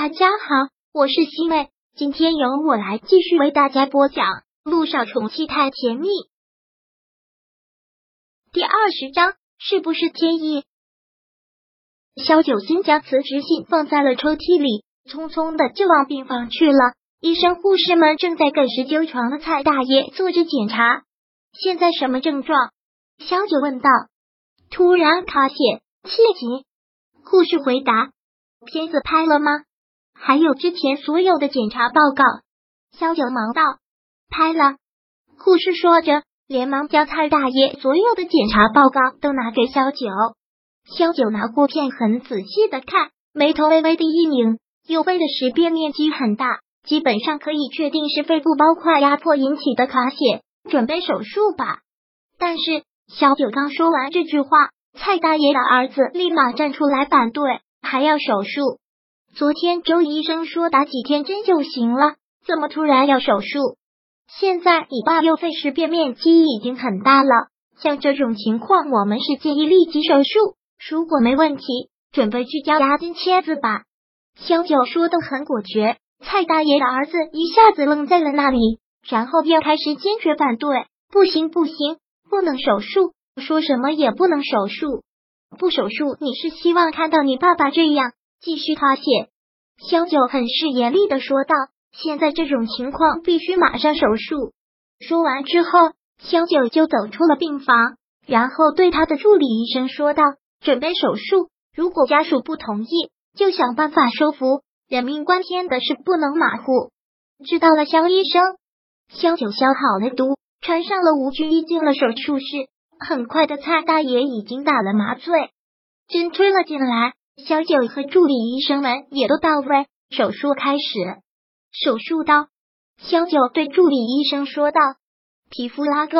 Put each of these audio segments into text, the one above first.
大家好，我是西妹，今天由我来继续为大家播讲《路上宠妻太甜蜜》第二十章，是不是天意？萧九新将辞职信放在了抽屉里，匆匆的就往病房去了。医生、护士们正在给十九床的蔡大爷做着检查。现在什么症状？萧九问道。突然卡血，气急。护士回答。片子拍了吗？还有之前所有的检查报告。萧九忙道。拍了。护士说着，连忙将蔡大爷所有的检查报告都拿给萧九。萧九拿过片，很仔细的看，眉头微微的一拧。右肺的识别面积很大，基本上可以确定是肺部包块压迫引起的卡血，准备手术吧。但是萧九刚说完这句话，蔡大爷的儿子立马站出来反对，还要手术。昨天周医生说打几天针就行了，怎么突然要手术？现在你爸右肺识别面积已经很大了，像这种情况，我们是建议立即手术。如果没问题，准备去交押金签字吧。萧九说的很果决，蔡大爷的儿子一下子愣在了那里，然后又开始坚决反对：“不行，不行，不能手术，说什么也不能手术，不手术，你是希望看到你爸爸这样继续发泄？”萧九很是严厉的说道：“现在这种情况必须马上手术。”说完之后，萧九就走出了病房，然后对他的助理医生说道。准备手术，如果家属不同意，就想办法说服。人命关天的事不能马虎。知道了，肖医生。肖九消好了毒，穿上了无菌衣，进了手术室。很快的，蔡大爷已经打了麻醉，针推了进来。小九和助理医生们也都到位，手术开始。手术刀，肖九对助理医生说道：“皮肤拉钩。”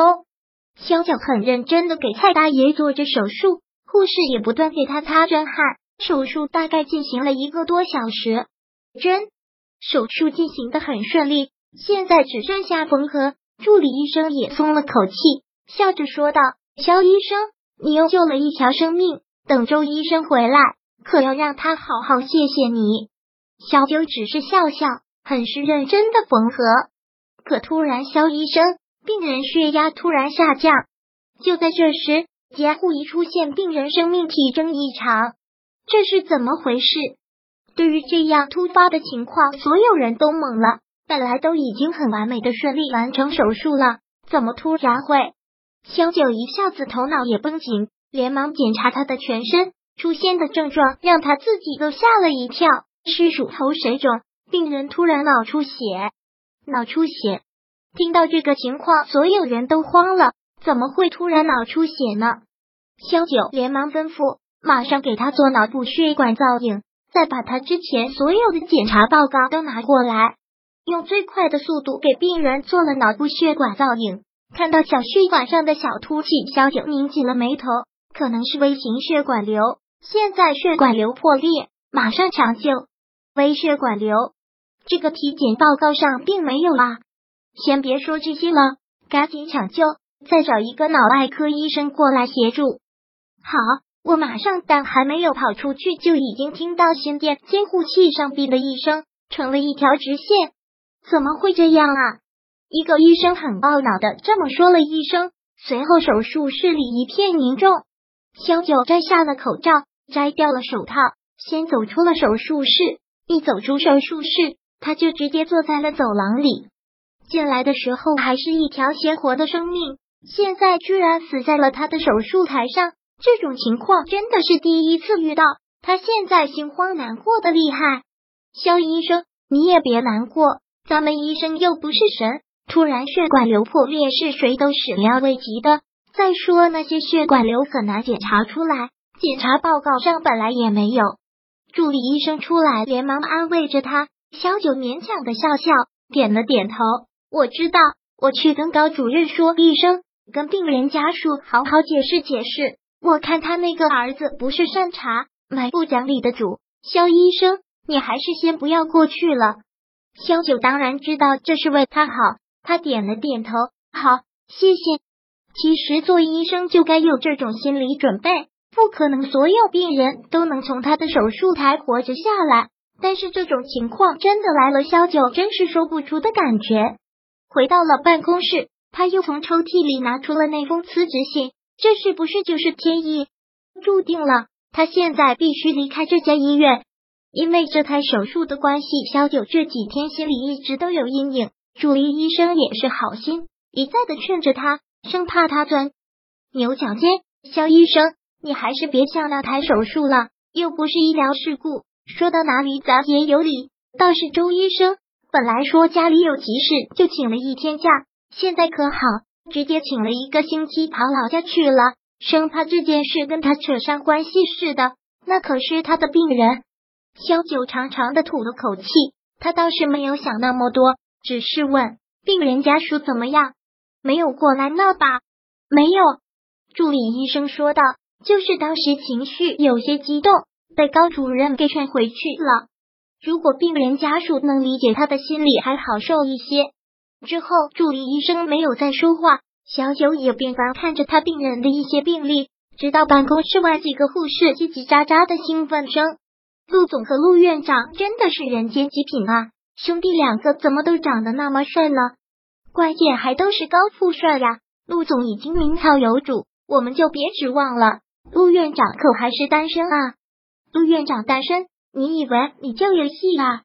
肖九很认真的给蔡大爷做着手术。护士也不断给他擦针汗，手术大概进行了一个多小时。针手术进行的很顺利，现在只剩下缝合。助理医生也松了口气，笑着说道：“肖医生，你又救了一条生命。等周医生回来，可要让他好好谢谢你。”小九只是笑笑，很是认真的缝合。可突然，肖医生，病人血压突然下降。就在这时。监护仪出现病人生命体征异常，这是怎么回事？对于这样突发的情况，所有人都懵了。本来都已经很完美的顺利完成手术了，怎么突然会？萧九一下子头脑也绷紧，连忙检查他的全身，出现的症状让他自己都吓了一跳，是乳头水肿，病人突然脑出血，脑出血。听到这个情况，所有人都慌了。怎么会突然脑出血呢？萧九连忙吩咐，马上给他做脑部血管造影，再把他之前所有的检查报告都拿过来，用最快的速度给病人做了脑部血管造影。看到小血管上的小凸起，萧九拧紧了眉头，可能是微型血管瘤。现在血管瘤破裂，马上抢救。微血管瘤，这个体检报告上并没有啊。先别说这些了，赶紧抢救。再找一个脑外科医生过来协助。好，我马上。但还没有跑出去，就已经听到心电监护器上“哔”的一声，成了一条直线。怎么会这样啊？一个医生很懊恼的这么说了一声。随后，手术室里一片凝重。小九摘下了口罩，摘掉了手套，先走出了手术室。一走出手术室，他就直接坐在了走廊里。进来的时候还是一条鲜活的生命。现在居然死在了他的手术台上，这种情况真的是第一次遇到。他现在心慌难过的厉害。肖医生，你也别难过，咱们医生又不是神，突然血管瘤破裂是谁都始料未及的。再说那些血管瘤很难检查出来，检查报告上本来也没有。助理医生出来连忙安慰着他，肖九勉强的笑笑，点了点头。我知道，我去跟高主任说一声。跟病人家属好好解释解释，我看他那个儿子不是善茬，蛮不讲理的主。肖医生，你还是先不要过去了。肖九当然知道这是为他好，他点了点头，好，谢谢。其实做医生就该有这种心理准备，不可能所有病人都能从他的手术台活着下来。但是这种情况真的来了，萧九真是说不出的感觉。回到了办公室，他又从抽屉里拿出了那封辞职信，这是不是就是天意？注定了，他现在必须离开这家医院。因为这台手术的关系，萧九这几天心里一直都有阴影。助理医生也是好心，一再的劝着他，生怕他钻牛角尖。萧医生，你还是别想那台手术了，又不是医疗事故。说到哪里，咱也有理。倒是周医生，本来说家里有急事，就请了一天假，现在可好，直接请了一个星期跑老家去了，生怕这件事跟他扯上关系似的。那可是他的病人。萧九长长的吐了口气，他倒是没有想那么多，只是问病人家属怎么样，没有过来闹吧？没有。助理医生说道，就是当时情绪有些激动，被高主任给劝回去了。如果病人家属能理解他的心里，还好受一些。之后，助理医生没有再说话，小九也便凡看着他病人的一些病历，直到办公室外几个护士叽叽喳喳的兴奋声。陆总和陆院长真的是人间极品啊！兄弟两个怎么都长得那么帅呢？关键还都是高富帅呀！陆总已经名草有主，我们就别指望了。陆院长可还是单身啊？陆院长单身？你以为你就有戏啊？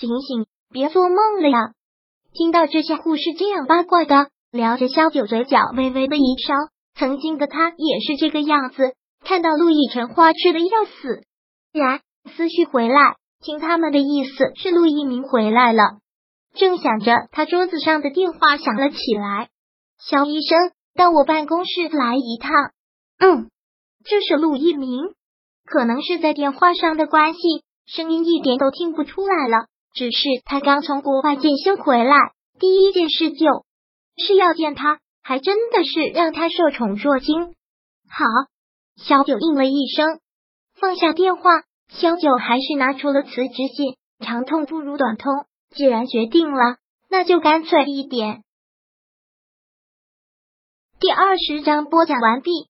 醒醒，别做梦了呀！听到这些护士这样八卦的聊着，萧九嘴角微微的一烧。曾经的他也是这个样子，看到陆亦辰花痴的要死，然。思绪回来，听他们的意思是陆一鸣回来了。正想着，他桌子上的电话响了起来。肖医生，到我办公室来一趟。嗯，这是陆一鸣，可能是在电话上的关系，声音一点都听不出来了。只是他刚从国外进修回来，第一件事就是要见他，还真的是让他受宠若惊。好，小九应了一声，放下电话。小九还是拿出了辞职信，长痛不如短痛，既然决定了，那就干脆一点。第二十章播讲完毕。